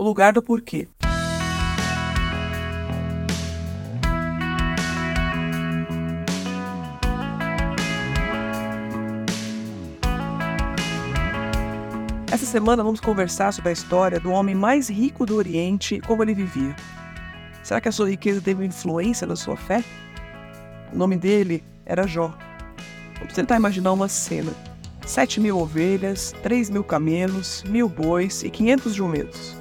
O lugar do porquê. Essa semana vamos conversar sobre a história do homem mais rico do Oriente e como ele vivia. Será que a sua riqueza teve influência na sua fé? O nome dele era Jó. Vamos tentar imaginar uma cena. Sete mil ovelhas, três mil camelos, mil bois e quinhentos jumentos.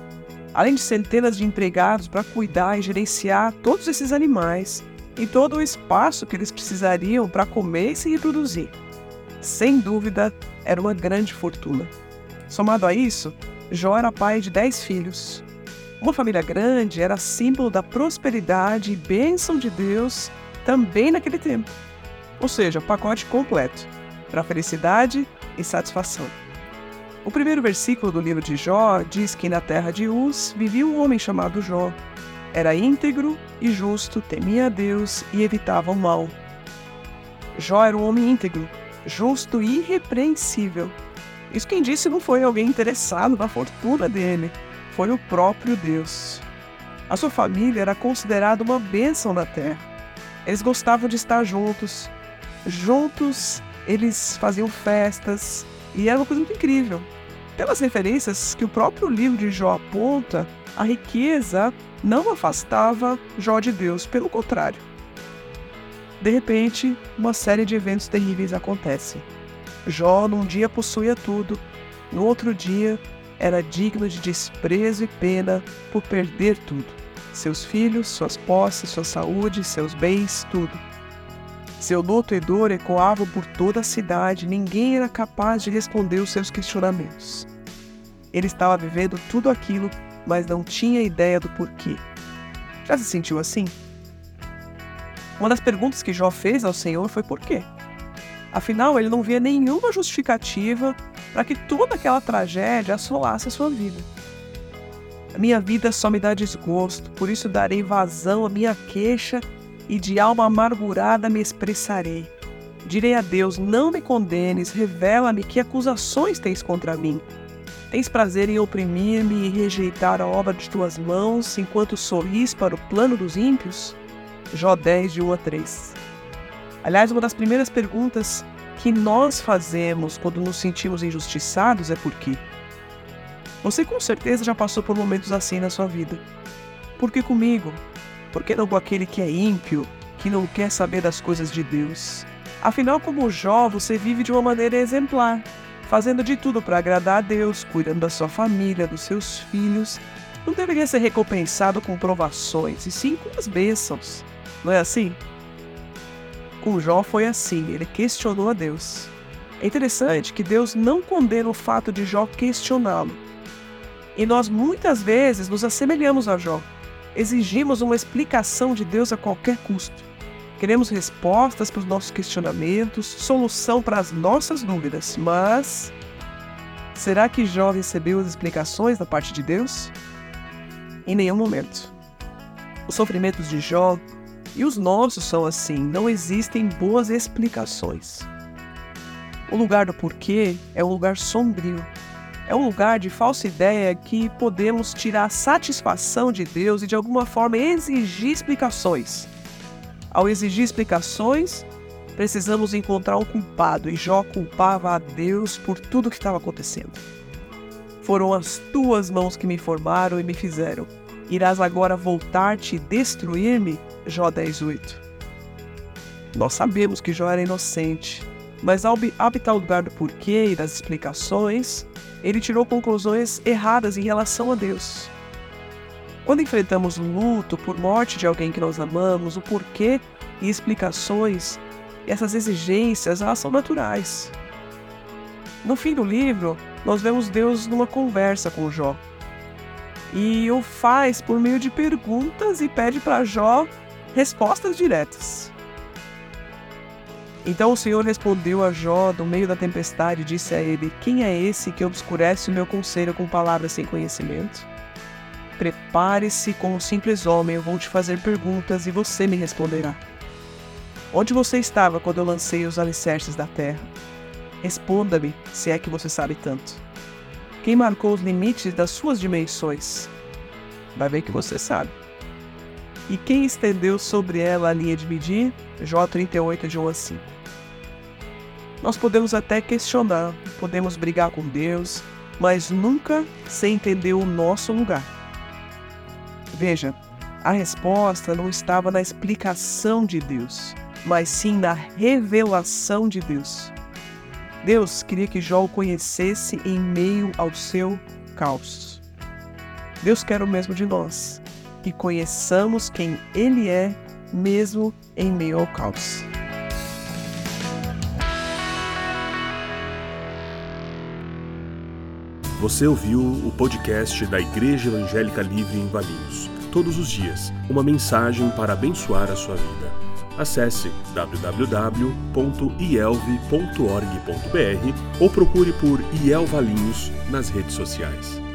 Além de centenas de empregados para cuidar e gerenciar todos esses animais e todo o espaço que eles precisariam para comer e se reproduzir. Sem dúvida, era uma grande fortuna. Somado a isso, Jó era pai de dez filhos. Uma família grande era símbolo da prosperidade e bênção de Deus também naquele tempo. Ou seja, pacote completo para felicidade e satisfação. O primeiro versículo do livro de Jó diz que na terra de Uz vivia um homem chamado Jó. Era íntegro e justo, temia a Deus e evitava o mal. Jó era um homem íntegro, justo e irrepreensível. Isso quem disse não foi alguém interessado na fortuna dele, foi o próprio Deus. A sua família era considerada uma bênção na terra. Eles gostavam de estar juntos. Juntos, eles faziam festas e era uma coisa muito incrível. Pelas referências que o próprio livro de Jó aponta, a riqueza não afastava Jó de Deus, pelo contrário. De repente, uma série de eventos terríveis acontecem. Jó num dia possuía tudo, no outro dia era digno de desprezo e pena por perder tudo: seus filhos, suas posses, sua saúde, seus bens, tudo. Seu luto e dor ecoavam por toda a cidade, ninguém era capaz de responder os seus questionamentos. Ele estava vivendo tudo aquilo, mas não tinha ideia do porquê. Já se sentiu assim? Uma das perguntas que Jó fez ao Senhor foi por quê? Afinal, ele não via nenhuma justificativa para que toda aquela tragédia assolasse a sua vida. A minha vida só me dá desgosto, por isso darei vazão à minha queixa e de alma amargurada me expressarei. Direi a Deus: Não me condenes, revela-me que acusações tens contra mim. Tens prazer em oprimir-me e rejeitar a obra de tuas mãos, enquanto sorris para o plano dos ímpios? Jó 10, de 1 a 3. Aliás, uma das primeiras perguntas que nós fazemos quando nos sentimos injustiçados é por quê? Você com certeza já passou por momentos assim na sua vida. Por que comigo? Por que não com aquele que é ímpio, que não quer saber das coisas de Deus? Afinal, como Jó, você vive de uma maneira exemplar, fazendo de tudo para agradar a Deus, cuidando da sua família, dos seus filhos. Não deveria ser recompensado com provações, e sim com as bênçãos. Não é assim? Com Jó foi assim, ele questionou a Deus. É interessante que Deus não condena o fato de Jó questioná-lo. E nós muitas vezes nos assemelhamos a Jó. Exigimos uma explicação de Deus a qualquer custo. Queremos respostas para os nossos questionamentos, solução para as nossas dúvidas, mas será que Jó recebeu as explicações da parte de Deus? Em nenhum momento. Os sofrimentos de Jó e os nossos são assim, não existem boas explicações. O lugar do porquê é um lugar sombrio. É um lugar de falsa ideia que podemos tirar satisfação de Deus e de alguma forma exigir explicações. Ao exigir explicações, precisamos encontrar um culpado e Jó culpava a Deus por tudo o que estava acontecendo. Foram as tuas mãos que me formaram e me fizeram. Irás agora voltar-te e destruir-me? Jó 10:8. Nós sabemos que Jó era inocente, mas ao habitar o lugar do porquê e das explicações, ele tirou conclusões erradas em relação a Deus. Quando enfrentamos luto por morte de alguém que nós amamos, o porquê e explicações, essas exigências, elas são naturais. No fim do livro, nós vemos Deus numa conversa com Jó. E o faz por meio de perguntas e pede para Jó respostas diretas. Então o Senhor respondeu a Jó no meio da tempestade e disse a ele: Quem é esse que obscurece o meu conselho com palavras sem conhecimento? Prepare-se como simples homem, eu vou te fazer perguntas e você me responderá. Onde você estava quando eu lancei os alicerces da terra? Responda-me, se é que você sabe tanto. Quem marcou os limites das suas dimensões? Vai ver que você sabe. E quem estendeu sobre ela a linha de medir? Jó 38, de 1 a 5. Nós podemos até questionar, podemos brigar com Deus, mas nunca sem entender o nosso lugar. Veja, a resposta não estava na explicação de Deus, mas sim na revelação de Deus. Deus queria que Jó o conhecesse em meio ao seu caos. Deus quer o mesmo de nós, que conheçamos quem Ele é, mesmo em meio ao caos. Você ouviu o podcast da Igreja Evangélica Livre em Valinhos. Todos os dias, uma mensagem para abençoar a sua vida. Acesse www.ielve.org.br ou procure por IEL Valinhos nas redes sociais.